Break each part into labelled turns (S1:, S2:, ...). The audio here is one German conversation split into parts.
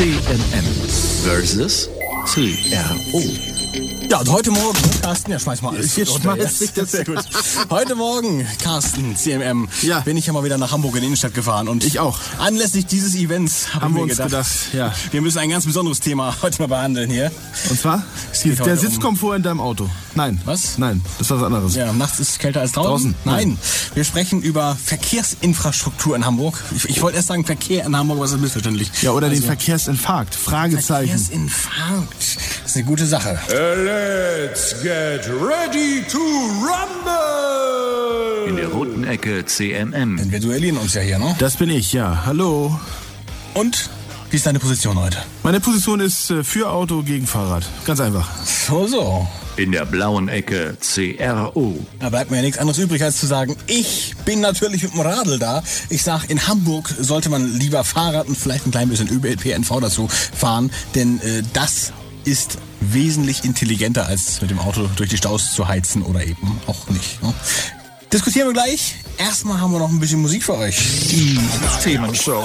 S1: CMM versus CRO.
S2: Ja, und heute Morgen, Carsten, ja, schmeiß mal alles. Runter,
S3: schmeiß ich das-
S2: Sehr gut. Heute Morgen, Carsten, CMM,
S3: Ja.
S2: bin ich ja mal wieder nach Hamburg in die Innenstadt gefahren. Und
S3: Ich auch.
S2: Anlässlich dieses Events hab
S3: Haben
S2: ich
S3: wir uns
S2: gedacht,
S3: gedacht, ja.
S2: wir müssen ein ganz besonderes Thema heute mal behandeln hier.
S3: Und zwar? Der Sitzkomfort in deinem Auto. Nein.
S2: Was?
S3: Nein, das ist was anderes.
S2: Ja, nachts ist es kälter als draußen.
S3: Draußen?
S2: Nein.
S3: Nein.
S2: Wir sprechen über Verkehrsinfrastruktur in Hamburg. Ich, ich wollte erst sagen Verkehr in Hamburg, aber das ist missverständlich.
S3: Ja, oder den
S2: Also,
S3: Verkehrsinfarkt. Fragezeichen.
S2: Verkehrsinfarkt. Das ist eine gute Sache.
S4: Let's get ready to rumble.
S1: In der roten Ecke CMM.
S2: Denn wir duellieren uns ja hier, ne?
S3: Das bin ich, ja. Hallo.
S2: Und wie ist deine Position heute?
S3: Meine Position ist äh, für Auto gegen Fahrrad. Ganz einfach.
S2: So, so.
S1: In der blauen Ecke CRO.
S2: Da bleibt mir ja nichts anderes übrig, als zu sagen, ich bin natürlich mit dem Radl da. Ich sag, in Hamburg sollte man lieber Fahrrad und vielleicht ein klein bisschen ÖPNV dazu fahren, denn äh, das ist wesentlich intelligenter, als mit dem Auto durch die Staus zu heizen oder eben auch nicht. Ne? Diskutieren wir gleich. Erstmal haben wir noch ein bisschen Musik für euch.
S1: Die Themenshow.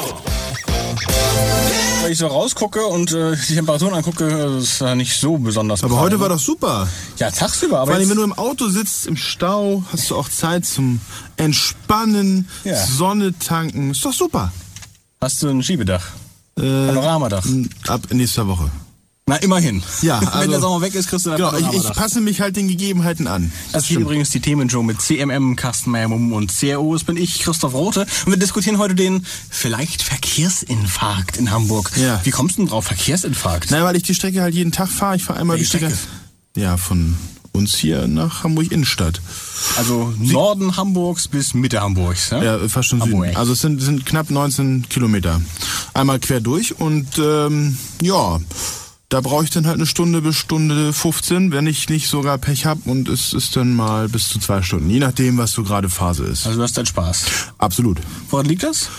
S2: Wenn ich so rausgucke und äh, die Temperaturen angucke, ist ja nicht so besonders.
S3: Aber heute war doch super.
S2: Ja, tagsüber, aber
S3: Vor allem, wenn du im Auto sitzt, im Stau, hast du auch Zeit zum Entspannen,
S2: Ja.
S3: Sonne tanken. Ist doch super.
S2: hast du ein Schiebedach.
S3: Äh,
S2: Panoramadach.
S3: ab nächster Woche.
S2: Na, immerhin.
S3: Ja,
S2: wenn
S3: also-
S2: der Sommer weg ist, kriegst du ein
S3: Genau, ich, ich passe mich halt den Gegebenheiten an.
S2: Das ist übrigens die Themenshow mit CMM, Carsten Meyer-Mumm und CRO. Das bin ich, Christoph Rote. Und wir diskutieren heute den vielleicht Verkehrsinfarkt in Hamburg.
S3: Ja.
S2: Wie kommst du denn drauf, Verkehrsinfarkt?
S3: Nein, weil ich die Strecke halt jeden Tag fahre. Ich fahre einmal die
S2: Welche
S3: Strecke.
S2: Strecke?
S3: Ja, von uns hier nach Hamburg Innenstadt.
S2: Also Norden Hamburgs bis Mitte Hamburgs. Ja?
S3: Ja, fast schon
S2: Hamburg.
S3: Süden. Also es sind, sind knapp 19 Kilometer. Einmal quer durch und ähm, ja, da brauche ich dann halt eine Stunde bis Stunde 15, wenn ich nicht sogar Pech hab und es ist dann mal bis zu zwei Stunden, je nachdem, was so gerade Phase ist.
S2: Also du hast deinen Spaß.
S3: Absolut.
S2: Woran liegt das?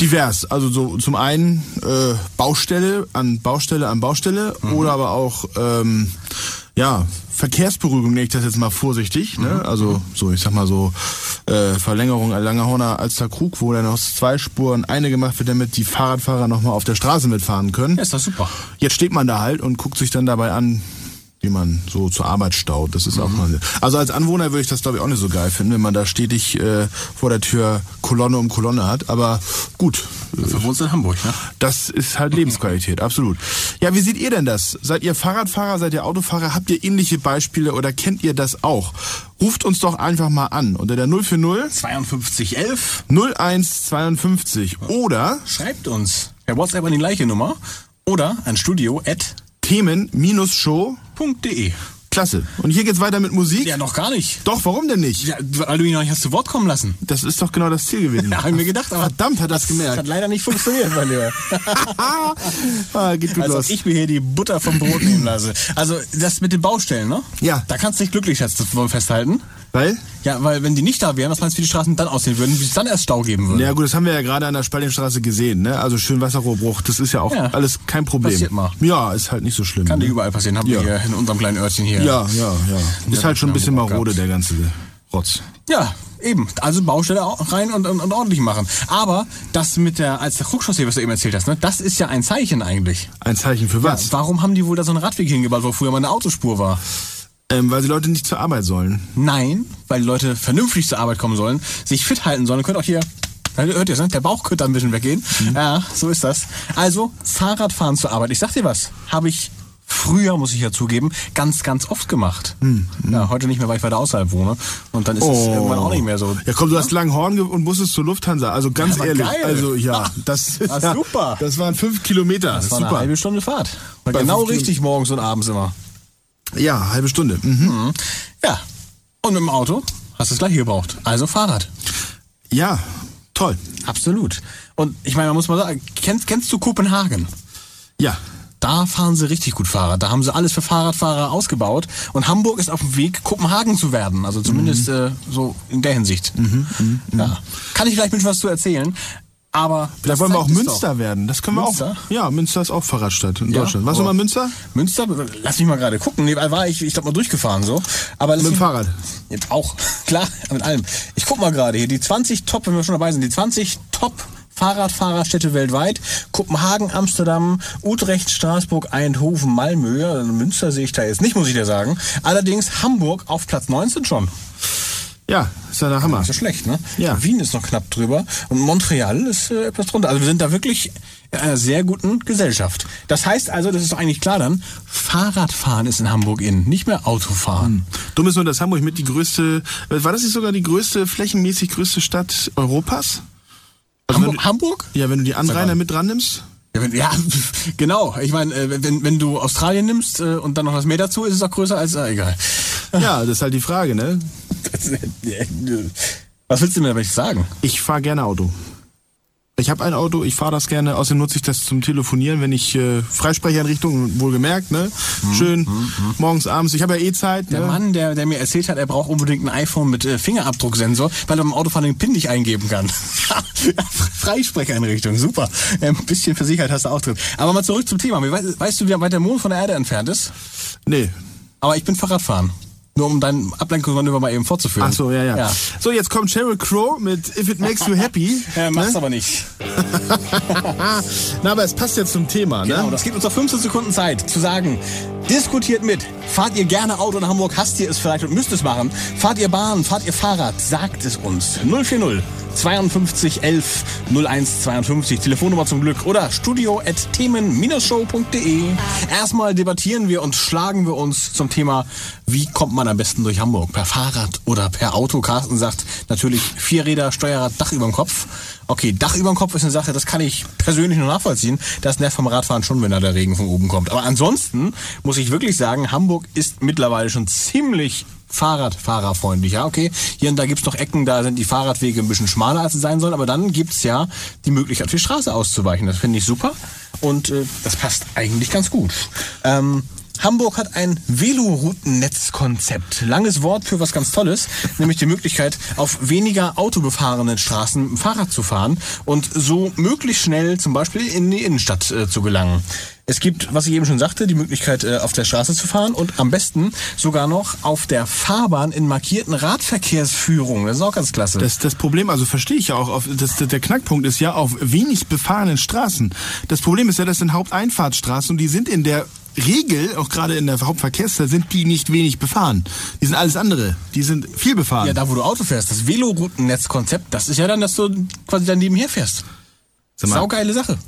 S3: Divers, also so zum einen äh, Baustelle an Baustelle an Baustelle oder aber auch ähm, ja Verkehrsberuhigung nenne ich das jetzt mal vorsichtig, ne? Also so ich sag mal so äh, Verlängerung an Langerhorner Alster Krug, wo dann aus zwei Spuren eine gemacht wird, damit die Fahrradfahrer noch mal auf der Straße mitfahren können.
S2: Ja, ist doch super.
S3: Jetzt steht man da halt und guckt sich dann dabei an, wie man so zur Arbeit staut. Das ist auch mal. Also als Anwohner würde ich das glaube ich auch nicht so geil finden, wenn man da stetig äh, vor der Tür Kolonne um Kolonne hat. Aber gut,
S2: Du wohnst in Hamburg, ne?
S3: das ist halt Lebensqualität, absolut. Ja, wie seht ihr denn das? Seid ihr Fahrradfahrer, seid ihr Autofahrer? Habt ihr ähnliche Beispiele oder kennt ihr das auch? Ruft uns doch einfach mal an unter der 040
S2: 5211.
S3: 0152 oder
S2: Schreibt uns per WhatsApp an die gleiche Nummer oder an studio at
S3: Themen-Show.
S2: .de.
S3: Klasse. Und hier geht's weiter mit Musik.
S2: Ja, noch gar nicht.
S3: Doch, warum denn nicht?
S2: Ja, weil du ihn noch nicht hast zu Wort kommen lassen.
S3: Das ist doch genau das Ziel gewesen.
S2: Ja, hab ich mir gedacht, aber
S3: Verdammt, hat das
S2: das
S3: gemerkt.
S2: hat leider nicht funktioniert, mein Lieber.
S3: ah, geht gut
S2: Als ob
S3: los.
S2: ich mir hier die Butter vom Brot nehmen lasse. Also das mit den Baustellen, ne?
S3: Ja.
S2: Da kannst du dich glücklich festhalten.
S3: Weil?
S2: Ja, weil wenn die nicht da wären, was meinst du, wie die Straßen dann aussehen würden, wie es dann erst Stau geben würde?
S3: Ja gut, das haben wir ja gerade an der Spaltingstraße gesehen, ne? Also schön Wasserrohrbruch, das ist ja auch
S2: Ja.
S3: alles kein Problem.
S2: Passiert mal.
S3: Ja, ist halt nicht so schlimm.
S2: Kann
S3: ne?
S2: überall passieren, haben
S3: Ja.
S2: wir hier in unserem kleinen Örtchen hier.
S3: Ja, ja, ja. Ist halt schon ein bisschen marode, der ganze Rotz.
S2: Ja, eben. Also Baustelle rein und, und, und ordentlich machen. Aber das mit der, als der Krugchaussee, was du eben erzählt hast, ne, das ist ja ein Zeichen eigentlich.
S3: Ein Zeichen für was?
S2: Warum haben die wohl da so einen Radweg hingebaut, wo früher mal eine Autospur war?
S3: Ähm, weil die Leute nicht zur Arbeit sollen.
S2: Nein, weil die Leute vernünftig zur Arbeit kommen sollen, sich fit halten sollen. Ihr könnt auch hier, hört ihr es, ne? der Bauch könnte ein bisschen weggehen. Ja, so ist das. Also, Fahrradfahren zur Arbeit. Ich sag dir was, habe ich früher, muss ich ja zugeben, ganz, ganz oft gemacht. Ja, heute nicht mehr, weil ich weiter außerhalb wohne. Und dann ist es irgendwann auch nicht mehr so.
S3: Ja komm, du hast Langhorn und musstest zur Lufthansa. Also ganz
S2: Ja,
S3: ehrlich.
S2: geil.
S3: Also ja, das ist
S2: Ah,
S3: ja,
S2: super.
S3: Das waren fünf Kilometer.
S2: Das war eine
S3: super.
S2: halbe Stunde Fahrt. Genau richtig morgens und abends immer.
S3: Ja, halbe Stunde. Mhm.
S2: Ja. Und mit dem Auto hast du das gleiche gebraucht. Also Fahrrad.
S3: Ja, toll.
S2: Absolut. Und ich meine, man muss mal sagen, kennst, kennst du Kopenhagen?
S3: Ja.
S2: Da fahren sie richtig gut Fahrrad. Da haben sie alles für Fahrradfahrer ausgebaut. Und Hamburg ist auf dem Weg, Kopenhagen zu werden. Also zumindest äh, so in der Hinsicht. Ja. Kann ich vielleicht ein bisschen was zu erzählen. Aber
S3: Da
S2: das
S3: wollen wir auch Münster
S2: doch.
S3: werden. Das können wir
S2: Münster?
S3: auch. Ja, Münster ist auch Fahrradstadt in
S2: Ja,
S3: Deutschland. Warst du mal Münster?
S2: Münster, lass mich mal gerade gucken. Nee, war ich, ich glaube mal durchgefahren so. Aber
S3: Mit dem Fahrrad.
S2: Jetzt auch, klar, mit allem. Ich guck mal gerade hier, die 20 Top, wenn wir schon dabei sind, die 20 Top Fahrradfahrerstädte weltweit. Kopenhagen, Amsterdam, Utrecht, Straßburg, Eindhoven, Malmö. Also Münster sehe ich da jetzt nicht, muss ich dir sagen. Allerdings Hamburg auf Platz 19 schon.
S3: Ja, ist ja der Hammer.
S2: Nicht so schlecht, ne?
S3: Ja.
S2: Wien ist noch knapp drüber und Montreal ist äh, etwas drunter. Also wir sind da wirklich in einer sehr guten Gesellschaft. Das heißt also, das ist doch eigentlich klar dann, Fahrradfahren ist in Hamburg in, nicht mehr Autofahren.
S3: Dumm ist nur, dass Hamburg mit die größte, war das nicht sogar die größte, flächenmäßig größte Stadt Europas? Also
S2: Hamburg?
S3: wenn,
S2: Hamburg?
S3: du, ja, wenn du die Anrainer mit dran nimmst?
S2: Ja, wenn, ja, genau. Ich meine, äh, wenn, wenn du Australien nimmst äh, und dann noch das Meer dazu, ist es auch größer als, äh, egal.
S3: Ja, das ist halt die Frage, ne?
S2: Das, äh, Was willst du mir damit sagen?
S3: Ich fahre gerne Auto. Ich habe ein Auto, ich fahre das gerne, außerdem nutze ich das zum Telefonieren, wenn ich äh, Freisprecheinrichtungen, wohlgemerkt, ne? Schön, morgens, abends, ich habe ja eh Zeit.
S2: Der
S3: ne?
S2: Mann, der, der mir erzählt hat, er braucht unbedingt ein iPhone mit äh, Fingerabdrucksensor, weil er beim Autofahren den PIN nicht eingeben kann. Freisprecheinrichtung, super. Ein bisschen Versicherheit hast du auch drin. Aber mal zurück zum Thema. Weißt, weißt du, wie weit der Mond von der Erde entfernt ist?
S3: Nee.
S2: Aber ich bin Fahrradfahren. Nur um deinen Ablenkungsmanöver mal eben fortzuführen.
S3: Ach so, ja, ja,
S2: ja.
S3: So, jetzt kommt Sheryl Crow mit If It Makes You Happy.
S2: Äh, mach's
S3: ne?
S2: aber nicht.
S3: Na, aber es passt jetzt zum Thema,
S2: Genau,
S3: ne?
S2: das gibt uns noch 15 Sekunden Zeit zu sagen, diskutiert mit. Fahrt ihr gerne Auto in Hamburg? Hasst ihr es vielleicht und müsst es machen? Fahrt ihr Bahn? Fahrt ihr Fahrrad? Sagt es uns. 040 52 11 01 52. Telefonnummer zum Glück oder studio at themen-show.de. Erstmal debattieren wir und schlagen wir uns zum Thema, wie kommt man am besten durch Hamburg? Per Fahrrad oder per Auto? Carsten sagt natürlich vier Räder, Steuerrad, Dach über dem Kopf. Okay, Dach über dem Kopf ist eine Sache, das kann ich persönlich nur nachvollziehen. Das nervt vom Radfahren schon, wenn da der Regen von oben kommt. Aber ansonsten muss ich wirklich sagen, Hamburg ist mittlerweile schon ziemlich Fahrradfahrerfreundlich. Ja, okay, hier und da gibt's noch Ecken, da sind die Fahrradwege ein bisschen schmaler, als sie sein sollen. Aber dann gibt's ja die Möglichkeit, die Straße auszuweichen. Das finde ich super und äh, das passt eigentlich ganz gut. Ähm, Hamburg hat ein Velorouten-Netzkonzept. Langes Wort für was ganz Tolles, nämlich die Möglichkeit, auf weniger autobefahrenen Straßen Fahrrad zu fahren und so möglichst schnell zum Beispiel in die Innenstadt äh, zu gelangen. Es gibt, was ich eben schon sagte, die Möglichkeit, äh, auf der Straße zu fahren und am besten sogar noch auf der Fahrbahn in markierten Radverkehrsführungen. Das ist auch ganz klasse.
S3: Das, das Problem, also verstehe ich ja auch, auf, das, der Knackpunkt ist ja auf wenig befahrenen Straßen. Das Problem ist ja, das sind Haupteinfahrtsstraßen und die sind in der Regel, auch gerade in der Hauptverkehrszeit, sind die nicht wenig befahren. Die sind alles andere. Die sind viel befahren.
S2: ja, da wo du Auto fährst, das Velorouten-Netzkonzept, das ist ja dann, dass du quasi dann nebenher fährst.
S3: Sag mal,
S2: Saugeile Sache.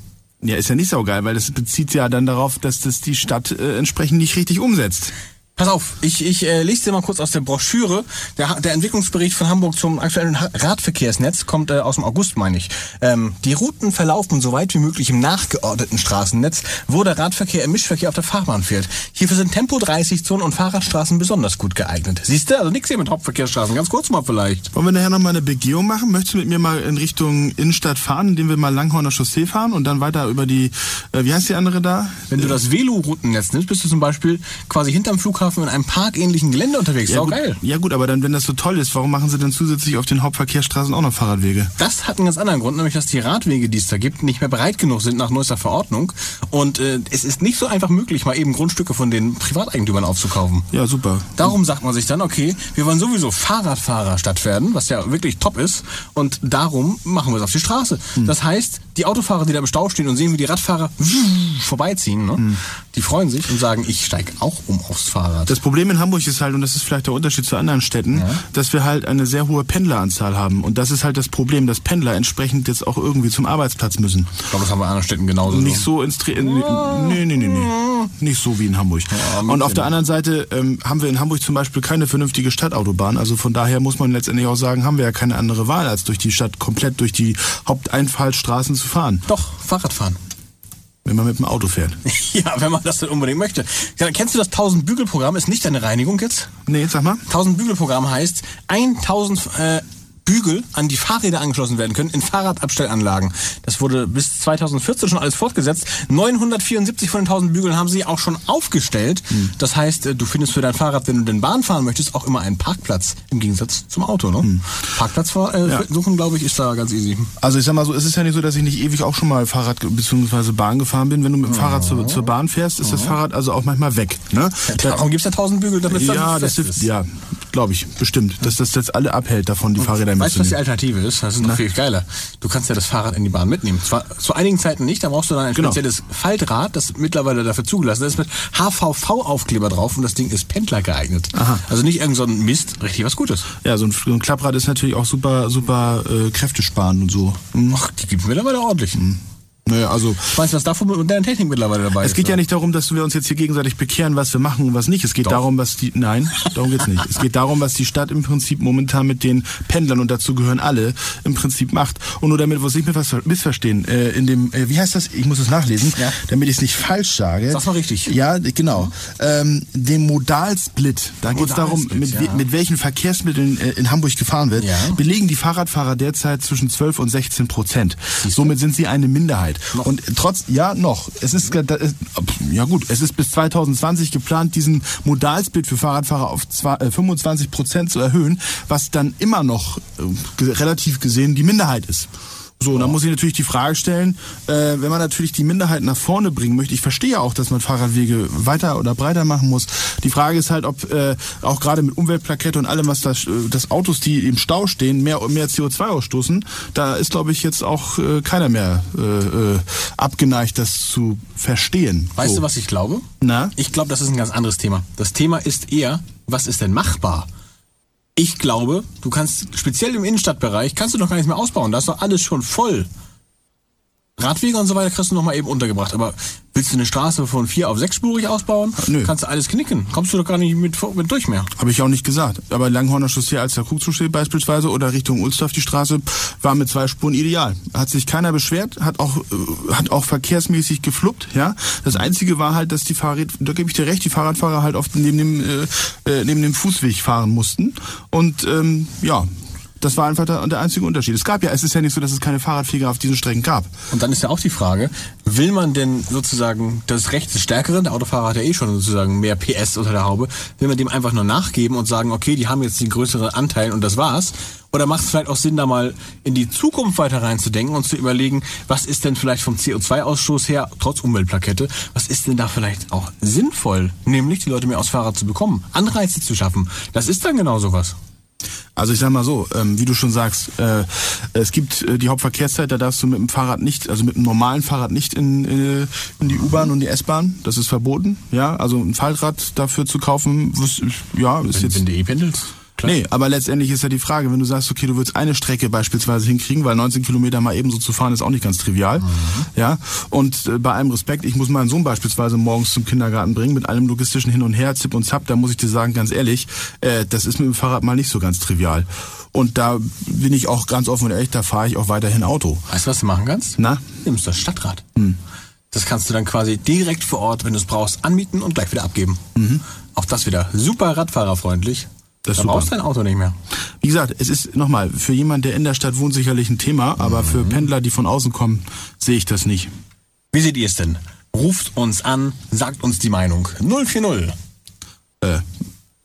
S3: ja, ist ja nicht saugeil, weil das bezieht ja dann darauf, dass das die Stadt äh, entsprechend nicht richtig umsetzt.
S2: Pass auf, ich, ich äh, lese dir mal kurz aus der Broschüre. Der, der Entwicklungsbericht von Hamburg zum aktuellen Radverkehrsnetz kommt äh, aus dem August, meine ich. Ähm, die Routen verlaufen so weit wie möglich im nachgeordneten Straßennetz, wo der Radverkehr im Mischverkehr auf der Fahrbahn fährt. Hierfür sind Tempo-30-Zonen und Fahrradstraßen besonders gut geeignet. Siehst du? Also nichts hier mit Hauptverkehrsstraßen. Ganz kurz mal vielleicht.
S3: Wollen wir nachher noch mal eine Begehung machen? Möchtest du mit mir mal in Richtung Innenstadt fahren, indem wir mal Langhorner Chaussee fahren und dann weiter über die, äh, wie heißt die andere da?
S2: Wenn du das Veloroutennetz nimmst, bist du zum Beispiel quasi hinterm Flughafen in einem parkähnlichen Gelände unterwegs.
S3: Ja
S2: Sau
S3: gut,
S2: geil.
S3: ja gut, aber dann, wenn das so toll ist, warum machen sie dann zusätzlich auf den Hauptverkehrsstraßen auch noch Fahrradwege?
S2: Das hat einen ganz anderen Grund, nämlich dass die Radwege, die es da gibt, nicht mehr breit genug sind nach neuester Verordnung. Und äh, es ist nicht so einfach möglich, mal eben Grundstücke von den Privateigentümern aufzukaufen.
S3: Ja, super.
S2: Darum sagt man sich dann, okay, wir wollen sowieso Fahrradfahrerstadt werden, was ja wirklich top ist. Und darum machen wir es auf die Straße. Das heißt, die Autofahrer, die da im Stau stehen und sehen, wie die Radfahrer vorbeiziehen, ne, die freuen sich und sagen, ich steige auch um aufs Fahrrad.
S3: Das Problem in Hamburg ist halt, und das ist vielleicht der Unterschied zu anderen Städten, dass wir halt eine sehr hohe Pendleranzahl haben. Und das ist halt das Problem, dass Pendler entsprechend jetzt auch irgendwie zum Arbeitsplatz müssen.
S2: ich glaube, das haben wir in anderen Städten genauso.
S3: Nicht so ins Tre nee, nee, nee, nee. Nicht so wie in Hamburg. und auf der anderen Seite ähm, haben wir in Hamburg zum Beispiel keine vernünftige Stadtautobahn. Also von daher muss man letztendlich auch sagen, haben wir ja keine andere Wahl, als durch die Stadt komplett durch die Haupteinfallstraßen zu fahren,
S2: Doch, Fahrradfahren.
S3: Wenn man mit dem Auto fährt.
S2: Ja, wenn man das denn unbedingt möchte. Ja, kennst du das 1000 Bügelprogramm? Ist nicht deine Reinigung jetzt?
S3: Nee, sag mal.
S2: 1000 Bügelprogramm heißt 1000 äh, Bügel an die Fahrräder angeschlossen werden können in Fahrradabstellanlagen. Das wurde bis 2014 schon alles fortgesetzt. 974 von den 1000 Bügeln haben sie auch schon aufgestellt. Das heißt, äh, du findest für dein Fahrrad, wenn du den Bahn fahren möchtest, auch immer einen Parkplatz im Gegensatz zum Auto. Ne? Parkplatz äh,
S3: Ja.
S2: suchen, glaube ich, ist da ganz easy.
S3: Also ich sag mal so, es ist ja nicht so, dass ich nicht ewig auch schon mal Fahrrad bzw. Bahn gefahren bin. Wenn du mit dem Fahrrad zur, zur Bahn fährst, ist das Fahrrad also auch manchmal weg. Ne? Da-
S2: Warum gibt's da 1000 Bügel, damit es dann
S3: ja, das
S2: ist?
S3: hilft, ja, glaube ich, bestimmt. Dass das jetzt alle abhält davon, die Fahrräder
S2: Weißt du, was die
S3: mitzunehmen.
S2: Alternative ist? Das ist noch viel geiler. Du kannst ja das Fahrrad in die Bahn mitnehmen. Zwar zu einigen Zeiten nicht, da brauchst du dann ein
S3: Genau.
S2: spezielles Faltrad, das mittlerweile dafür zugelassen ist, mit HVV-Aufkleber drauf und das Ding ist Pendler geeignet. Also nicht irgend so ein Mist, richtig was Gutes.
S3: Ja, so ein, so ein Klapprad ist natürlich auch super, super äh, kräftesparend und so.
S2: Ach, die gibt mittlerweile ordentlich.
S3: Naja, also
S2: Weißt du, was davon mit moderner Technik mittlerweile dabei ist?
S3: es geht ja nicht darum, dass wir uns jetzt hier gegenseitig bekehren, was wir machen und was nicht. Es geht darum, was die nein, darum geht's nicht. Es geht darum, was die Stadt im Prinzip momentan mit den Pendlern und dazu gehören alle im Prinzip macht. Und nur damit wir uns nicht mehr was missverstehen, äh, in dem äh, wie heißt das? Ich muss es nachlesen,
S2: Ja.
S3: damit ich es nicht falsch sage.
S2: Sag's mal richtig.
S3: Ja, genau. Ähm, dem Modalsplit. Da geht es darum,
S2: Modalsplit,
S3: mit,
S2: ja.
S3: mit welchen Verkehrsmitteln äh, in Hamburg gefahren wird.
S2: Ja.
S3: Belegen die Fahrradfahrer derzeit zwischen 12 und 16 Prozent. Somit sind sie eine Minderheit. Und trotz, ja, noch. Es ist, da ist, ja gut, es ist bis 2020 geplant, diesen Modalsplit für Fahrradfahrer auf zwei- äh, 25 Prozent zu erhöhen, was dann immer noch äh, relativ gesehen die Minderheit ist. So, dann muss ich natürlich die Frage stellen, äh, wenn man natürlich die Minderheit nach vorne bringen möchte, ich verstehe auch, dass man Fahrradwege weiter oder breiter machen muss. Die Frage ist halt, ob äh, auch gerade mit Umweltplakette und allem, was das, äh, das Autos, die im Stau stehen, mehr, mehr CO2 ausstoßen, da ist, glaube ich, jetzt auch äh, keiner mehr äh, äh, abgeneigt, das zu verstehen.
S2: Weißt
S3: so.
S2: du, was ich glaube?
S3: Na?
S2: Ich glaube, das ist ein ganz anderes Thema. Das Thema ist eher, was ist denn machbar? Ich glaube, du kannst speziell im Innenstadtbereich kannst du doch gar nichts mehr ausbauen. Da ist doch alles schon voll. Radwege und so weiter kriegst du noch mal eben untergebracht. Aber willst du eine Straße von vier auf sechsspurig ausbauen?
S3: Nö.
S2: Kannst du alles knicken. Kommst du doch gar nicht mit, mit durch mehr.
S3: Habe ich auch nicht gesagt. Aber Langhorner Chaussee als der Krugzugsee beispielsweise oder Richtung Ulsdorf die Straße war mit zwei Spuren ideal. Hat sich keiner beschwert, hat auch, äh, hat auch verkehrsmäßig gefluppt, ja. Das einzige war halt, dass die Fahrrad, da gebe ich dir recht, die Fahrradfahrer halt oft neben dem, äh, äh, neben dem Fußweg fahren mussten. Und, ähm, ja. Das war einfach der, der einzige Unterschied. Es gab ja, es ist ja nicht so, dass es keine Fahrradfeger auf diesen Strecken gab.
S2: Und dann ist ja auch die Frage, will man denn sozusagen das Recht des Stärkeren, der Autofahrer hat ja eh schon sozusagen mehr PS unter der Haube, will man dem einfach nur nachgeben und sagen, okay, die haben jetzt den größeren Anteil und das war's? Oder macht es vielleicht auch Sinn, da mal in die Zukunft weiter reinzudenken und zu überlegen, was ist denn vielleicht vom CO2-Ausstoß her, trotz Umweltplakette, was ist denn da vielleicht auch sinnvoll, nämlich die Leute mehr aufs Fahrrad zu bekommen, Anreize zu schaffen? Das ist dann genau sowas.
S3: Also ich sag mal so, ähm, wie du schon sagst, äh, es gibt äh, die Hauptverkehrszeit, da darfst du mit dem Fahrrad nicht, also mit dem normalen Fahrrad nicht in, äh, in die U-Bahn und die S-Bahn. Das ist verboten. Ja, also ein Faltrad dafür zu kaufen, ja, ist
S2: Wenn,
S3: jetzt
S2: wenn du eh pendelst. Klar.
S3: Nee, aber letztendlich ist ja die Frage, wenn du sagst, okay, du willst eine Strecke beispielsweise hinkriegen, weil 19 Kilometer mal ebenso zu fahren ist auch nicht ganz trivial. Ja. Und äh, bei allem Respekt, ich muss meinen Sohn beispielsweise morgens zum Kindergarten bringen, mit allem logistischen Hin und Her, Zip und Zap, da muss ich dir sagen, ganz ehrlich, äh, das ist mit dem Fahrrad mal nicht so ganz trivial. Und da bin ich auch ganz offen und ehrlich, da fahre ich auch weiterhin Auto.
S2: Weißt du, was du machen kannst?
S3: Na?
S2: Nimmst das Stadtrad. Das kannst du dann quasi direkt vor Ort, wenn du es brauchst, anmieten und gleich wieder abgeben. Auch das wieder super radfahrerfreundlich.
S3: Das ist
S2: da
S3: super.
S2: brauchst dein Auto nicht mehr.
S3: Wie gesagt, es ist nochmal, für jemand, der in der Stadt wohnt, sicherlich ein Thema, aber für Pendler, die von außen kommen, sehe ich das nicht.
S2: Wie seht ihr es denn? Ruft uns an, sagt uns die Meinung. 040.
S3: Äh,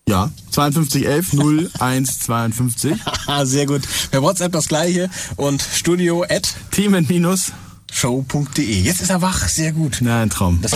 S3: ja, 5211 0152.
S2: Haha, sehr gut. Per WhatsApp das gleiche und studio at
S3: Themen minus.
S2: show.de. Jetzt ist er wach, sehr gut.
S3: Na, ein Traum.
S2: Das,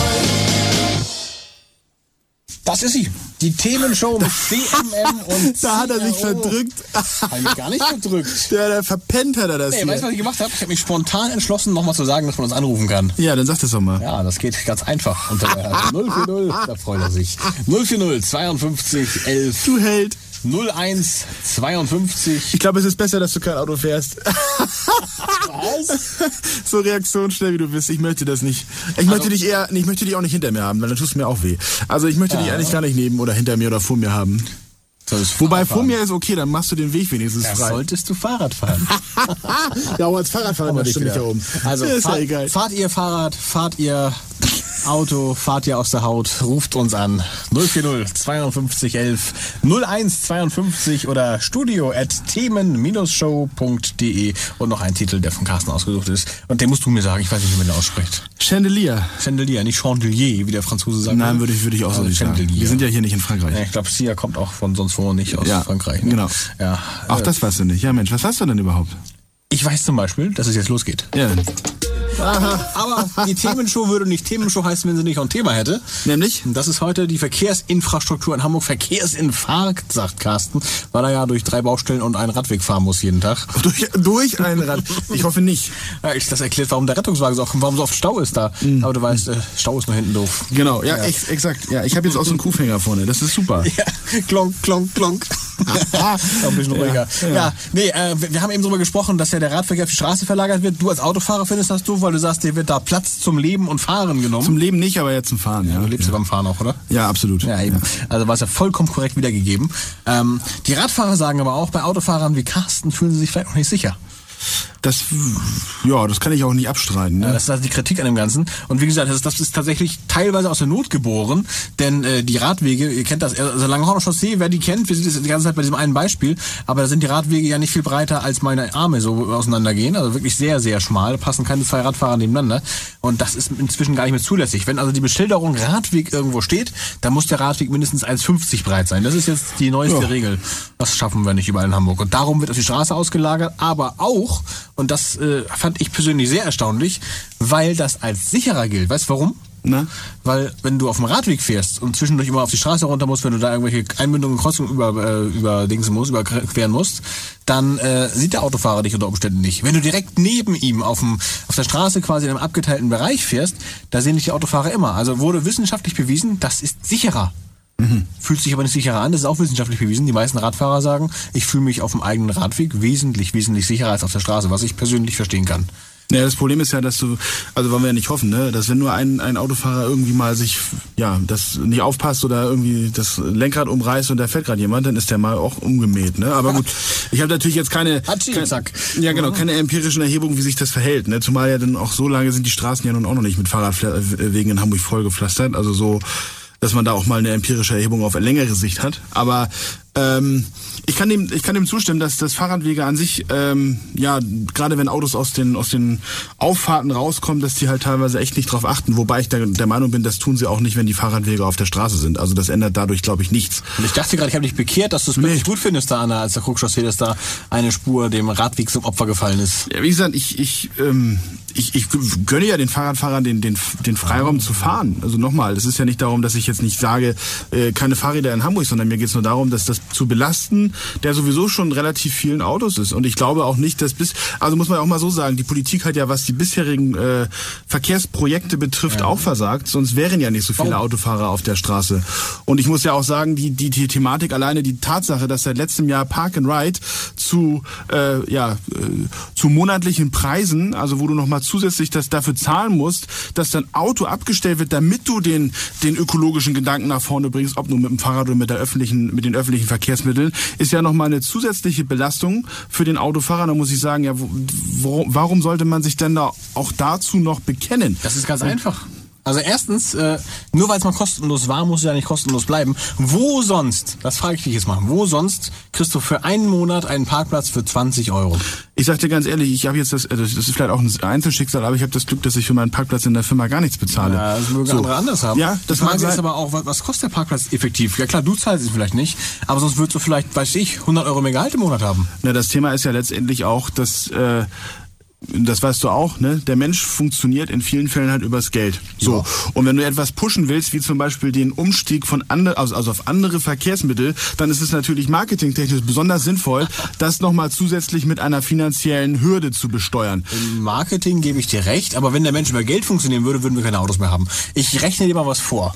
S2: das ist sie. Die Themenshow mit CMM und
S3: Da hat er sich verdrückt.
S2: Hab ich mich gar nicht verdrückt.
S3: Der, der verpennt hat er das
S2: Nee, weißt du,
S3: hier.
S2: was ich gemacht habe? Ich habe mich spontan entschlossen, nochmal zu sagen, dass man uns anrufen kann.
S3: Ja, dann sag das doch mal.
S2: Ja, das geht ganz einfach. Unter der 040, da freut er sich. 040 52 11
S3: Du Held.
S2: 01 52.
S3: Ich glaube, es ist besser, dass du kein Auto fährst.
S2: Was?
S3: so reaktionsschnell wie du bist. Ich möchte das nicht. Ich möchte dich eher, ich möchte dich auch nicht hinter mir haben, weil dann tust du mir auch weh. Also ich möchte dich eigentlich gar nicht neben oder hinter mir oder vor mir haben. Wobei vor mir ist okay, dann machst du den Weg wenigstens
S2: Da
S3: frei.
S2: solltest du Fahrrad fahren.
S3: Ja, aber als Fahrradfahrer
S2: stimmt
S3: nicht
S2: ja.
S3: herum.
S2: Also
S3: ist ja
S2: fahrt,
S3: egal.
S2: fahrt ihr Fahrrad, fahrt ihr Auto, fahrt ihr aus der Haut, ruft uns an. 040 52 11 01 52 oder studio at themen-show.de und noch ein Titel, der von Carsten ausgesucht ist. Und den musst du mir sagen, ich weiß nicht, wie man den ausspricht.
S3: Chandelier.
S2: Chandelier, nicht Chandelier, wie der Franzose sagt.
S3: Nein, würde ich, würde ich auch so
S2: Also
S3: nicht sagen.
S2: Chandelier.
S3: Wir sind ja hier nicht in Frankreich.
S2: Ja, ich glaube, Sia kommt auch von sonst wo nicht aus
S3: Ja,
S2: Frankreich. Ne?
S3: genau.
S2: Ja,
S3: Auch
S2: äh,
S3: das weißt du nicht. Ja, Mensch, was weißt du denn überhaupt?
S2: Ich weiß zum Beispiel, dass es jetzt losgeht.
S3: Ja.
S2: Aber die Themenshow würde nicht Themenshow heißen, wenn sie nicht auch ein Thema hätte.
S3: Nämlich?
S2: Das ist heute die Verkehrsinfrastruktur in Hamburg. Verkehrsinfarkt, sagt Carsten, weil er ja durch drei Baustellen und einen Radweg fahren muss jeden Tag.
S3: Durch, durch ein Rad. Ich hoffe nicht.
S2: Ja, ich, das erklärt, warum der Rettungswagen so oft, warum so oft Stau ist da. Aber du weißt, äh, Stau ist nur hinten doof.
S3: Genau, ja, Ex, exakt. Ja, ich habe jetzt auch so einen Kuhfänger vorne. Das ist super.
S2: Ja, klonk, klonk, klonk. ein bisschen ruhiger. Ja, nee, äh, wir, wir haben eben darüber gesprochen, dass ja der Radverkehr auf die Straße verlagert wird. Du als Autofahrer findest das doof, weil du sagst, dir wird da Platz zum Leben und Fahren genommen.
S3: Zum Leben nicht, aber jetzt zum Fahren. Ja,
S2: du lebst ja
S3: ja.
S2: beim Fahren auch, oder?
S3: ja absolut.
S2: Ja, eben. Also war es ja vollkommen korrekt wiedergegeben. Ähm, die Radfahrer sagen aber auch, bei Autofahrern wie Carsten fühlen sie sich vielleicht noch nicht sicher.
S3: Das, ja, das kann ich auch nicht abstreiten.
S2: Ja,
S3: Ne?
S2: das ist also die Kritik an dem Ganzen. Und wie gesagt, das, das ist tatsächlich teilweise aus der Not geboren, denn äh, die Radwege, ihr kennt das, also Langhorner Chaussee, wer die kennt, wir sind jetzt die ganze Zeit bei diesem einen Beispiel, aber da sind die Radwege ja nicht viel breiter, als meine Arme so auseinandergehen, also wirklich sehr, sehr schmal, passen keine zwei Radfahrer nebeneinander und das ist inzwischen gar nicht mehr zulässig. Wenn also die Beschilderung Radweg irgendwo steht, dann muss der Radweg mindestens 1,50 breit sein. Das ist jetzt die neueste
S3: Ja.
S2: Regel. Das schaffen wir nicht überall in Hamburg. Und darum wird auf die Straße ausgelagert, aber auch, und das äh, fand ich persönlich sehr erstaunlich, weil das als sicherer gilt. Weißt du warum?
S3: Na?
S2: Weil wenn du auf dem Radweg fährst und zwischendurch immer auf die Straße runter musst, wenn du da irgendwelche Einbindungen, Kreuzungen über, äh, über Dingsen musst, überqueren musst, dann äh, sieht der Autofahrer dich unter Umständen nicht. Wenn du direkt neben ihm auf, dem, auf der Straße quasi in einem abgeteilten Bereich fährst, da sehen dich die Autofahrer immer. Also wurde wissenschaftlich bewiesen, das ist sicherer. Fühlt sich aber nicht sicherer an, das ist auch wissenschaftlich bewiesen. Die meisten Radfahrer sagen, ich fühle mich auf dem eigenen Radweg wesentlich, wesentlich sicherer als auf der Straße, was ich persönlich verstehen kann.
S3: Ja, das Problem ist ja, dass du, also wollen wir ja nicht hoffen, ne, dass wenn nur ein, ein Autofahrer irgendwie mal sich, ja, das nicht aufpasst oder irgendwie das Lenkrad umreißt und da fährt gerade jemand, dann ist der mal auch umgemäht, ne. Aber gut, ich habe natürlich jetzt keine,
S2: Hatschi,
S3: kein,
S2: zack.
S3: ja genau, keine empirischen Erhebungen, wie sich das verhält, ne. Zumal ja dann auch so lange sind die Straßen ja nun auch noch nicht mit Fahrradwegen in Hamburg vollgepflastert, also so, dass man da auch mal eine empirische Erhebung auf längere Sicht hat. Aber ähm, ich kann dem, ich kann dem zustimmen, dass das Fahrradwege an sich, ähm, ja, gerade wenn Autos aus den aus den Auffahrten rauskommen, dass die halt teilweise echt nicht drauf achten. Wobei ich der, der Meinung bin, das tun sie auch nicht, wenn die Fahrradwege auf der Straße sind. Also das ändert dadurch, glaube ich, nichts.
S2: Und ich dachte gerade, ich habe dich bekehrt, dass du es plötzlich gut findest da an der, als der Krugchaussee, dass da eine Spur dem Radweg zum Opfer gefallen ist.
S3: Ja, wie gesagt, ich, ich, ähm, ich, ich gönne ja den Fahrradfahrern den, den, den Freiraum zu fahren. Also nochmal, es ist ja nicht darum, dass ich jetzt nicht sage, äh, keine Fahrräder in Hamburg, sondern mir geht es nur darum, dass das zu belasten, der sowieso schon relativ vielen Autos ist. Und ich glaube auch nicht, dass bis, also muss man ja auch mal so sagen, die Politik hat ja, was die bisherigen äh, Verkehrsprojekte betrifft, auch versagt. Sonst wären ja nicht so viele Autofahrer auf der Straße. Und ich muss ja auch sagen, die, die, die Thematik alleine, die Tatsache, dass seit letztem Jahr Park and Ride zu, äh, ja, äh, zu monatlichen Preisen, also wo du nochmal zusätzlich das dafür zahlen musst, dass dein Auto abgestellt wird, damit du den, den ökologischen Gedanken nach vorne bringst, ob nun mit dem Fahrrad oder mit der öffentlichen, mit den öffentlichen Verkehrsmitteln, ist ja nochmal eine zusätzliche Belastung für den Autofahrer. Da muss ich sagen, ja, wo, warum sollte man sich denn da auch dazu noch bekennen?
S2: Das ist ganz einfach. Also erstens, äh, nur weil es mal kostenlos war, muss es ja nicht kostenlos bleiben. Wo sonst, das frage ich dich jetzt mal, wo sonst kriegst du für einen Monat einen Parkplatz für 20 Euro?
S3: Ich sag dir ganz ehrlich, ich habe jetzt das, äh, das ist vielleicht auch ein Einzelschicksal, aber ich habe das Glück, dass ich für meinen Parkplatz in der Firma gar nichts bezahle.
S2: Ja, das mögen
S3: So.
S2: andere anders haben.
S3: Ja, das mag
S2: ist aber auch, was, was kostet der Parkplatz effektiv? Ja klar, du zahlst es vielleicht nicht, aber sonst würdest du vielleicht, weiß ich, 100 Euro mehr Gehalt im Monat haben.
S3: Na, das Thema ist ja letztendlich auch, dass äh, das weißt du auch, ne? Der Mensch funktioniert in vielen Fällen halt übers Geld. So. Und wenn du etwas pushen willst, wie zum Beispiel den Umstieg von andere, also, also auf andere Verkehrsmittel, dann ist es natürlich marketingtechnisch besonders sinnvoll, das nochmal zusätzlich mit einer finanziellen Hürde zu besteuern.
S2: Im Marketing gebe ich dir recht, aber wenn der Mensch über Geld funktionieren würde, würden wir keine Autos mehr haben. Ich rechne dir mal was vor.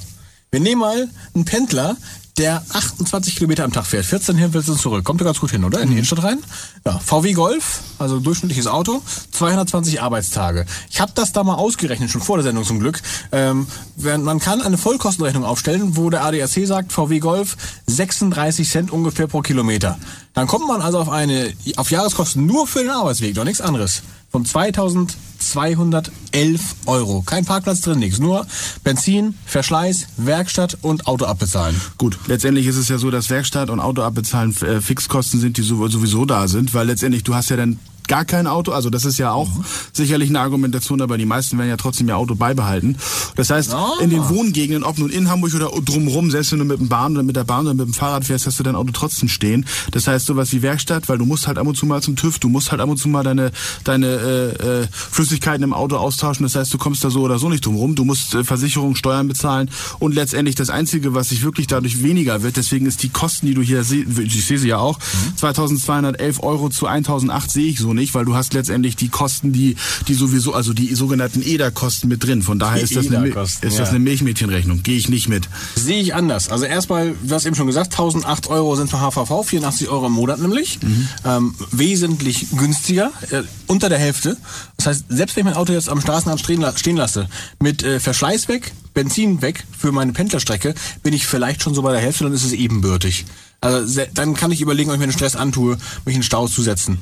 S2: Wir nehmen mal einen Pendler, der 28 Kilometer am Tag fährt, 14 hin, 14 zurück. Kommt ja ganz gut hin, oder? In die Innenstadt rein. Ja, VW Golf, also durchschnittliches Auto, 220 Arbeitstage. Ich habe das da mal ausgerechnet, schon vor der Sendung zum Glück. Ähm, man kann eine Vollkostenrechnung aufstellen, wo der ADAC sagt, VW Golf 36 Cent ungefähr pro Kilometer. Dann kommt man also auf eine auf Jahreskosten nur für den Arbeitsweg, doch nichts anderes von 2211 Euro. Kein Parkplatz drin, nichts. Nur Benzin, Verschleiß, Werkstatt und Auto abbezahlen.
S3: Gut, letztendlich ist es ja so, dass Werkstatt und Auto abbezahlen äh, Fixkosten sind, die so- sowieso da sind, weil letztendlich du hast ja dann gar kein Auto, also das ist ja auch sicherlich eine Argumentation, aber die meisten werden ja trotzdem ihr Auto beibehalten. Das heißt,
S2: Ah.
S3: in den Wohngegenden, ob nun in Hamburg oder drumherum, selbst wenn du mit dem Bahn oder mit der Bahn oder mit dem Fahrrad fährst, hast du dein Auto trotzdem stehen. Das heißt, sowas wie Werkstatt, weil du musst halt ab und zu mal zum TÜV, du musst halt ab und zu mal deine, deine äh, äh, Flüssigkeiten im Auto austauschen. Das heißt, du kommst da so oder so nicht drum rum. Du musst äh, Versicherung, Steuern bezahlen und letztendlich das Einzige, was sich wirklich dadurch weniger wird, deswegen ist die Kosten, die du hier siehst, ich sehe sie ja auch, 2211 Euro zu 1008 sehe ich so nicht, weil du hast letztendlich die Kosten, die, die sowieso, also die sogenannten EDA-Kosten mit drin. Von daher
S2: Die
S3: ist das, eine,
S2: EDA-Kosten,
S3: ist das eine Milchmädchenrechnung. Gehe ich nicht mit.
S2: Sehe ich anders. Also erstmal, du hast eben schon gesagt, 1008 Euro sind für HVV, 84 Euro im Monat nämlich. Ähm, wesentlich günstiger, äh, unter der Hälfte. Das heißt, selbst wenn ich mein Auto jetzt am Straßenrand stehen, la- stehen lasse, mit äh, Verschleiß weg, Benzin weg für meine Pendlerstrecke, bin ich vielleicht schon so bei der Hälfte, dann ist es ebenbürtig. Also dann kann ich überlegen, ob ich mir den Stress antue, mich in den Stau zu setzen.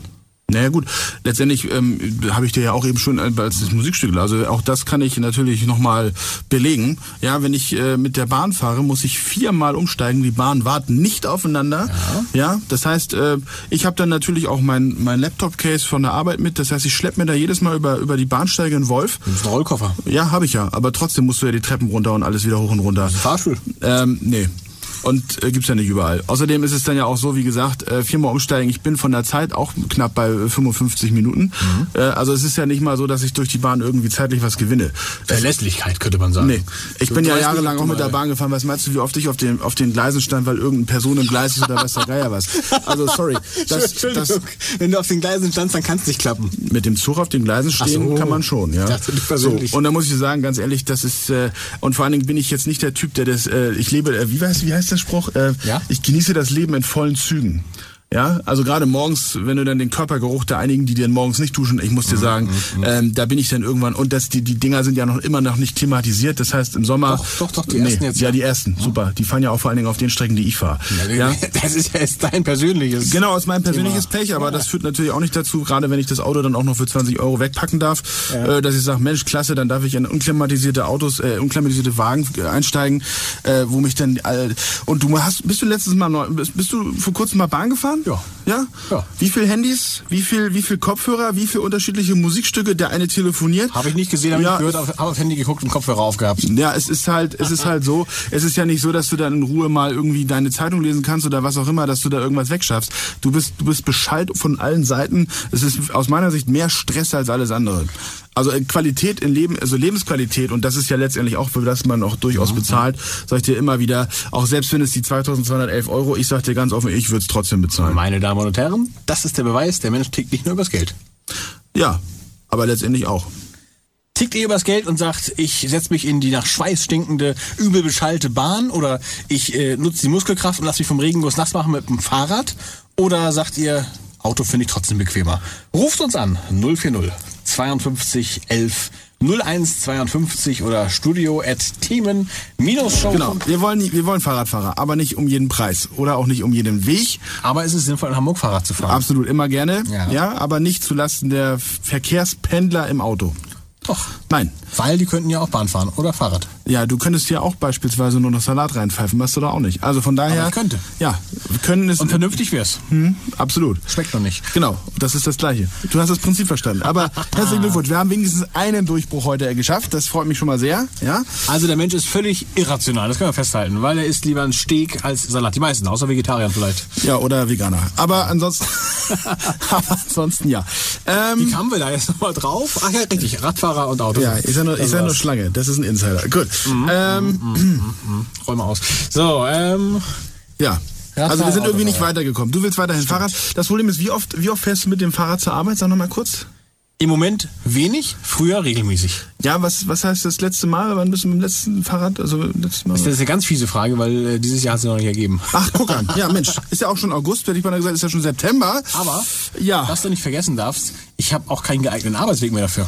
S3: Naja gut, letztendlich ähm, habe ich dir ja auch eben schon äh, als das Musikstück, also auch das kann ich natürlich nochmal belegen. Ja, wenn ich äh, mit der Bahn fahre, muss ich viermal umsteigen. Die Bahnen warten nicht aufeinander. Ja, das heißt, äh, ich habe dann natürlich auch mein, mein Laptop-Case von der Arbeit mit. Das heißt, ich schlepp mir da jedes Mal über, über die Bahnsteige einen Wolf.
S2: Das ist ein Rollkoffer.
S3: Ja, habe ich ja. Aber trotzdem musst du ja die Treppen runter und alles wieder hoch und runter.
S2: Fahrstuhl.
S3: Ähm, nee. Und äh, gibt's ja nicht überall. Außerdem ist es dann ja auch so, wie gesagt, äh, viermal umsteigen. Ich bin von der Zeit auch knapp bei äh, 55 Minuten. Äh, also es ist ja nicht mal so, dass ich durch die Bahn irgendwie zeitlich was gewinne.
S2: Verlässlichkeit könnte man sagen.
S3: Nee, ich
S2: Du
S3: bin ja jahrelang auch mit der Bahn gefahren. Was meinst du, wie oft ich auf den, auf den Gleisen stand, weil irgendeine Person im Gleis ist oder weiß der Geier was? Also sorry, das, das,
S2: Entschuldigung, wenn du auf den Gleisen standst, dann kann es nicht klappen.
S3: mit dem Zug auf den Gleisen stehen
S2: so.
S3: kann man schon, ja.
S2: Dachte,
S3: so, und da muss ich sagen, ganz ehrlich, das ist äh, und vor allen Dingen bin ich jetzt nicht der Typ, der das äh, ich lebe äh, wie heißt wie heißt der Spruch? Äh,
S2: Ja?
S3: Ich genieße das Leben in vollen Zügen. Ja, also gerade morgens, wenn du dann den Körpergeruch der einigen, die dann morgens nicht duschen, ich muss
S2: Mhm,
S3: dir sagen, ähm, da bin ich dann irgendwann und das die die Dinger sind ja noch immer noch nicht klimatisiert. Das heißt im Sommer
S2: Doch, doch, doch, die ersten jetzt,
S3: ja,
S2: ja.
S3: die ersten, super. Die fahren ja auch vor allen Dingen auf den Strecken, die ich fahre. Ja,
S2: Das ist ja jetzt dein persönliches.
S3: Genau, ist mein persönliches
S2: Thema.
S3: Pech, aber das führt natürlich auch nicht dazu, gerade wenn ich das Auto dann auch noch für 20 Euro wegpacken darf, äh, dass ich sage, Mensch, klasse, dann darf ich in unklimatisierte Autos, äh, unklimatisierte Wagen äh, einsteigen, äh, wo mich dann äh, und du hast, bist du letztes Mal neu, bist, bist du vor kurzem mal Bahn gefahren?
S2: Ja.
S3: Ja?
S2: Ja.
S3: Wie viel Handys, wie viel, wie viel Kopfhörer, wie viel unterschiedliche Musikstücke, der eine telefoniert?
S2: Habe ich nicht gesehen, habe
S3: Ja,
S2: ich gehört, habe auf Handy geguckt und Kopfhörer aufgehabt.
S3: ja, es ist halt, es ist halt so, es ist ja nicht so, dass du dann in Ruhe mal irgendwie deine Zeitung lesen kannst oder was auch immer, dass du da irgendwas wegschaffst. Du bist, du bist Bescheid von allen Seiten. Es ist aus meiner Sicht mehr Stress als alles andere. Also äh, Qualität in Leben, also Lebensqualität und das ist ja letztendlich auch, für das man auch durchaus bezahlt, sag ich dir immer wieder, auch selbst wenn es die 2211 Euro, ich sag dir ganz offen, ich würde es trotzdem bezahlen.
S2: Meine Damen und Herren, das ist der Beweis, der Mensch tickt nicht nur übers Geld.
S3: Ja, aber letztendlich auch.
S2: Tickt ihr übers Geld und sagt, ich setze mich in die nach Schweiß stinkende, übel beschallte Bahn oder ich äh, nutze die Muskelkraft und lasse mich vom Regenguss nass machen mit dem Fahrrad? Oder sagt ihr, Auto finde ich trotzdem bequemer? Ruft uns an 040 52 11 01 52 oder studio at themen show
S3: Genau, wir wollen, wir wollen Fahrradfahrer, aber nicht um jeden Preis oder auch nicht um jeden Weg.
S2: Aber ist es sinnvoll, in Hamburg Fahrrad zu fahren?
S3: Absolut, immer gerne.
S2: Ja.
S3: Ja. aber nicht zulasten der Verkehrspendler im Auto.
S2: Doch.
S3: Nein.
S2: Weil die könnten ja auch Bahn fahren oder Fahrrad.
S3: Ja, du könntest ja auch beispielsweise nur noch Salat reinpfeifen, machst du da auch nicht. Also von daher.
S2: Aber ich könnte.
S3: Ja, können ist
S2: Und vernünftig wär's.
S3: hm, absolut.
S2: Schmeckt noch nicht.
S3: Genau, das ist das Gleiche. Du hast das Prinzip verstanden. Aber herzlichen Glückwunsch, wir haben wenigstens einen Durchbruch heute geschafft. Das freut mich schon mal sehr. Ja,
S2: Also der Mensch ist völlig irrational, das können wir festhalten, weil er isst lieber einen Steak als Salat. Die meisten, außer Vegetarier vielleicht.
S3: ja oder Veganer. Aber ansonsten, aber ansonsten ja. Ähm,
S2: Wie kamen wir da jetzt nochmal drauf? Ach ja, richtig, Radfahrer und Auto.
S3: ja, ich sag nur,
S2: Das
S3: sag nur. Schlange. Das ist ein Insider. Gut.
S2: Mhm.
S3: Ähm,
S2: Räum mal aus. So, ähm,
S3: Ja.
S2: Radfahrer,
S3: Also wir sind irgendwie nicht weitergekommen. Du willst weiterhin Fahrrad. Das Problem ist, wie oft, wie oft fährst du mit dem Fahrrad zur Arbeit? Sag noch mal kurz.
S2: im Moment wenig, früher regelmäßig.
S3: Ja, was, was heißt das letzte Mal? Wann bist du mit dem letzten Fahrrad? Also letztes Mal.
S2: Das ist eine ganz fiese Frage, weil äh, dieses Jahr hat sie noch nicht ergeben.
S3: Ach, guck an. Ja, Mensch. Ist ja auch schon August, hätte ich mal gesagt, ist ja schon September.
S2: Aber,
S3: Ja.
S2: was du nicht vergessen darfst, ich habe auch keinen geeigneten Arbeitsweg mehr dafür.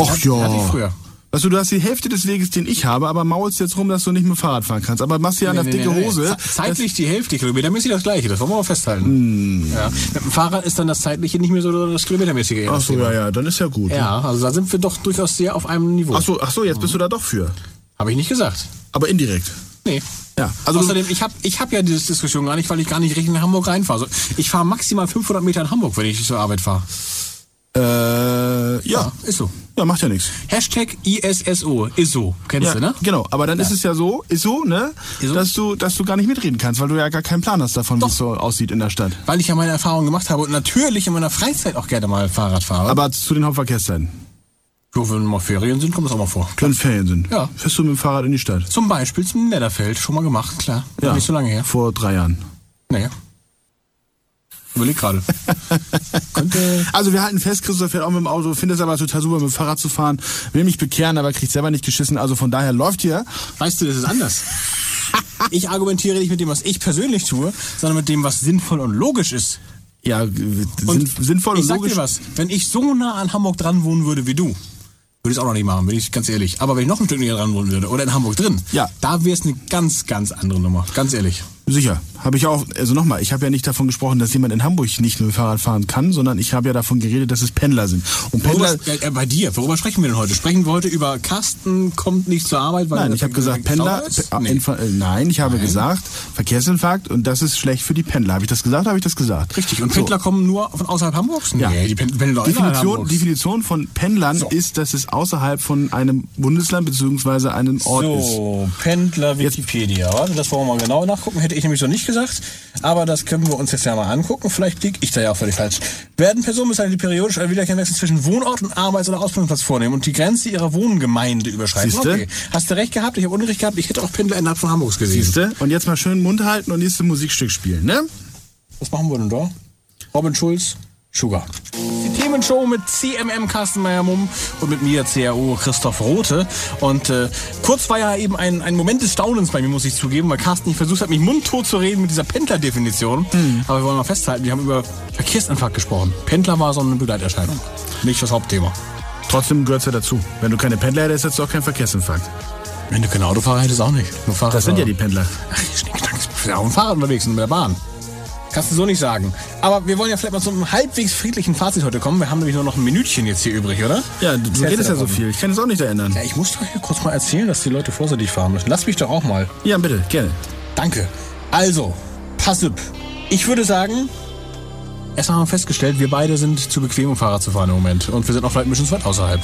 S3: Och
S2: Hatte ich
S3: ja.
S2: früher.
S3: Weißt du, du hast die Hälfte des Weges, den ich habe, aber maulst jetzt rum, dass du nicht mit dem Fahrrad fahren kannst. Aber machst dir an
S2: Nee,
S3: dicke
S2: nee.
S3: Hose.
S2: Ze- Zeitlich die Hälfte kilometermäßig das gleiche, das wollen wir mal festhalten.
S3: Hm.
S2: Ja. Mit dem Fahrrad ist dann das zeitliche nicht mehr so das kilometermäßige.
S3: Ach so, ja, ja, dann ist ja gut.
S2: Ja, also da sind wir doch durchaus sehr auf einem Niveau.
S3: Ach so, ach so, jetzt bist du da doch für.
S2: Habe ich nicht gesagt.
S3: Aber indirekt.
S2: Nee.
S3: Ja, also
S2: Außerdem, ich habe ich hab ja diese Diskussion gar nicht, weil ich gar nicht richtig in Hamburg reinfahre. Also ich fahre maximal 500 Meter in Hamburg, wenn ich zur Arbeit fahre.
S3: äh, ja.
S2: Ja, ist so.
S3: Ja, macht ja nichts.
S2: Hashtag ISSO, ist so. Kennst
S3: Ja,
S2: du, ne?
S3: genau. Aber dann ist es ja so, ist so, ne,
S2: Ist so.
S3: dass du, dass du gar nicht mitreden kannst, weil du ja gar keinen Plan hast davon, wie es so aussieht in der Stadt.
S2: Weil ich ja meine Erfahrungen gemacht habe und natürlich in meiner Freizeit auch gerne mal Fahrrad fahre.
S3: Aber zu den Hauptverkehrszeiten,
S2: Jo, wenn mal Ferien sind, kommt das auch mal vor.
S3: wenn Ferien sind,
S2: Ja.
S3: fährst du mit dem Fahrrad in die Stadt.
S2: Zum Beispiel zum Netherfeld, schon mal gemacht, klar.
S3: Ja.
S2: Nicht so lange her.
S3: Vor drei Jahren.
S2: Nee. Überleg gerade.
S3: Also wir halten fest, Christoph fährt auch mit dem Auto, findet es aber total super, mit dem Fahrrad zu fahren, will mich bekehren, aber kriegt selber nicht geschissen, also von daher läuft hier.
S2: Weißt du, das ist anders. Ich argumentiere nicht mit dem, was ich persönlich tue, sondern mit dem, was sinnvoll und logisch ist.
S3: Ja,
S2: Und
S3: sinn, sinnvoll
S2: ich
S3: und
S2: sag
S3: logisch.
S2: dir was, wenn ich so nah an Hamburg dran wohnen würde wie du, würde ich es auch noch nicht machen, bin ich ganz ehrlich. Aber wenn ich noch ein Stück näher dran wohnen würde oder in Hamburg drin,
S3: Ja.
S2: da wäre es eine ganz, ganz andere Nummer. Ganz ehrlich.
S3: Sicher, habe ich auch, also nochmal, ich habe ja nicht davon gesprochen, dass jemand in Hamburg nicht mit dem Fahrrad fahren kann, sondern ich habe ja davon geredet, dass es Pendler sind. Und
S2: Worüber,
S3: Pendler,
S2: äh, bei dir, worüber sprechen wir denn heute? Sprechen wir heute über Carsten kommt nicht zur Arbeit, weil
S3: nein, ich habe gesagt, Pendler? Pe-
S2: Nee.
S3: Äh, nein, ich habe gesagt, Verkehrsinfarkt und das ist schlecht für die Pendler. Habe ich das gesagt, habe ich das gesagt?
S2: Richtig, und
S3: So.
S2: Pendler kommen nur von außerhalb Hamburgs?
S3: Ja.
S2: Nee, die Pen- pendeln doch innerhalb
S3: Definition. Definition von Pendlern
S2: So.
S3: ist, dass es außerhalb von einem Bundesland beziehungsweise einem Ort ist.
S2: So, Pendler Wikipedia. Warte, das wollen wir mal genau nachgucken. Hätte ich nämlich so nicht gesagt. Aber das können wir uns jetzt ja mal angucken. Vielleicht liege ich da ja auch völlig falsch. Werden Personen bezeichnet, die periodisch einen Wiederkehrwechsel zwischen Wohnort und Arbeits- oder Ausbildungsplatz vornehmen und die Grenze ihrer Wohngemeinde überschreiten?
S3: Siehste?
S2: Okay. Hast du recht gehabt? Ich habe Unrecht gehabt. Ich hätte auch Pendler innerhalb von Hamburgs gesehen.
S3: Siehste? Und jetzt mal schön Mund halten und nächste Musikstück spielen, ne?
S2: Was machen wir denn da? Robin Schulz, Sugar. Die Themenshow mit CMM Carsten Meyer-Mumm und mit mir CRO Christoph Rote. Und äh, kurz war ja eben ein, ein Moment des Staunens bei mir, muss ich zugeben, weil Carsten nicht versucht hat, mich mundtot zu reden mit dieser Pendler-Definition. Aber wir wollen mal festhalten, wir haben über Verkehrsinfarkt gesprochen. Pendler war so eine Begleiterscheinung, nicht das Hauptthema.
S3: Trotzdem gehört's ja dazu. Wenn du keine Pendler hättest, hättest du auch keinen Verkehrsinfarkt.
S2: Wenn du kein Autofahrer hättest, auch nicht. Nur.
S3: Das sind ja die Pendler.
S2: Ach, ich bin auf dem Fahrrad unterwegs und mit der Bahn. Kannst du so nicht sagen. Aber wir wollen ja vielleicht mal zu einem halbwegs friedlichen Fazit heute kommen. Wir haben nämlich nur noch ein Minütchen jetzt hier übrig, oder?
S3: Ja, du, du redest ja so viel. Ich kann es auch nicht erinnern.
S2: Ja, ich muss doch hier kurz mal erzählen, dass die Leute vorsichtig fahren müssen. Lass mich doch auch mal.
S3: Ja, bitte, gerne.
S2: Danke. Also, pass up. Ich würde sagen, erstmal haben wir festgestellt, wir beide sind zu bequem, um Fahrrad zu fahren im Moment. Und wir sind auch vielleicht ein bisschen zu weit außerhalb.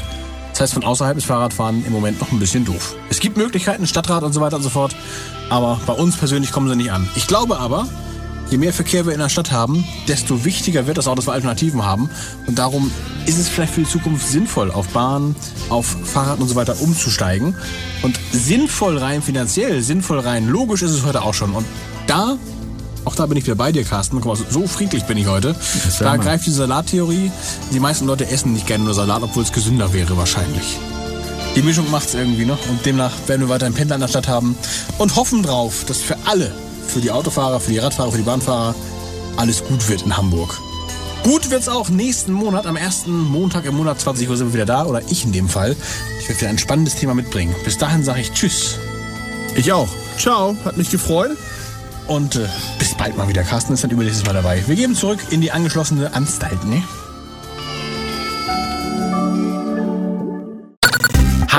S2: Das heißt, von außerhalb ist Fahrradfahren im Moment noch ein bisschen doof. Es gibt Möglichkeiten, Stadtrat und so weiter und so fort. Aber bei uns persönlich kommen sie nicht an. Ich glaube aber, je mehr Verkehr wir in der Stadt haben, desto wichtiger wird es auch, dass wir Alternativen haben. Und darum ist es vielleicht für die Zukunft sinnvoll, auf Bahn, auf Fahrrad und so weiter umzusteigen. Und sinnvoll rein finanziell, sinnvoll rein logisch ist es heute auch schon. Und da, auch da bin ich wieder bei dir, Carsten. Guck mal, so friedlich bin ich heute. Da greift die Salattheorie. Die meisten Leute essen nicht gerne nur Salat, obwohl es gesünder wäre wahrscheinlich. Die Mischung macht's irgendwie, ne? Und demnach werden wir weiterhin Pendler in der Stadt haben und hoffen drauf, dass für alle, für die Autofahrer, für die Radfahrer, für die Bahnfahrer, alles gut wird in Hamburg. Gut wird's auch nächsten Monat, am ersten Montag im Monat 20 Uhr sind wir wieder da, oder ich in dem Fall. Ich werde wieder ein spannendes Thema mitbringen. Bis dahin sage ich Tschüss
S3: Ich auch. Ciao, hat mich gefreut.
S2: und äh, bis bald mal wieder. Carsten ist dann übernächstes Mal dabei. Wir gehen zurück in die angeschlossene Anstalt, ne?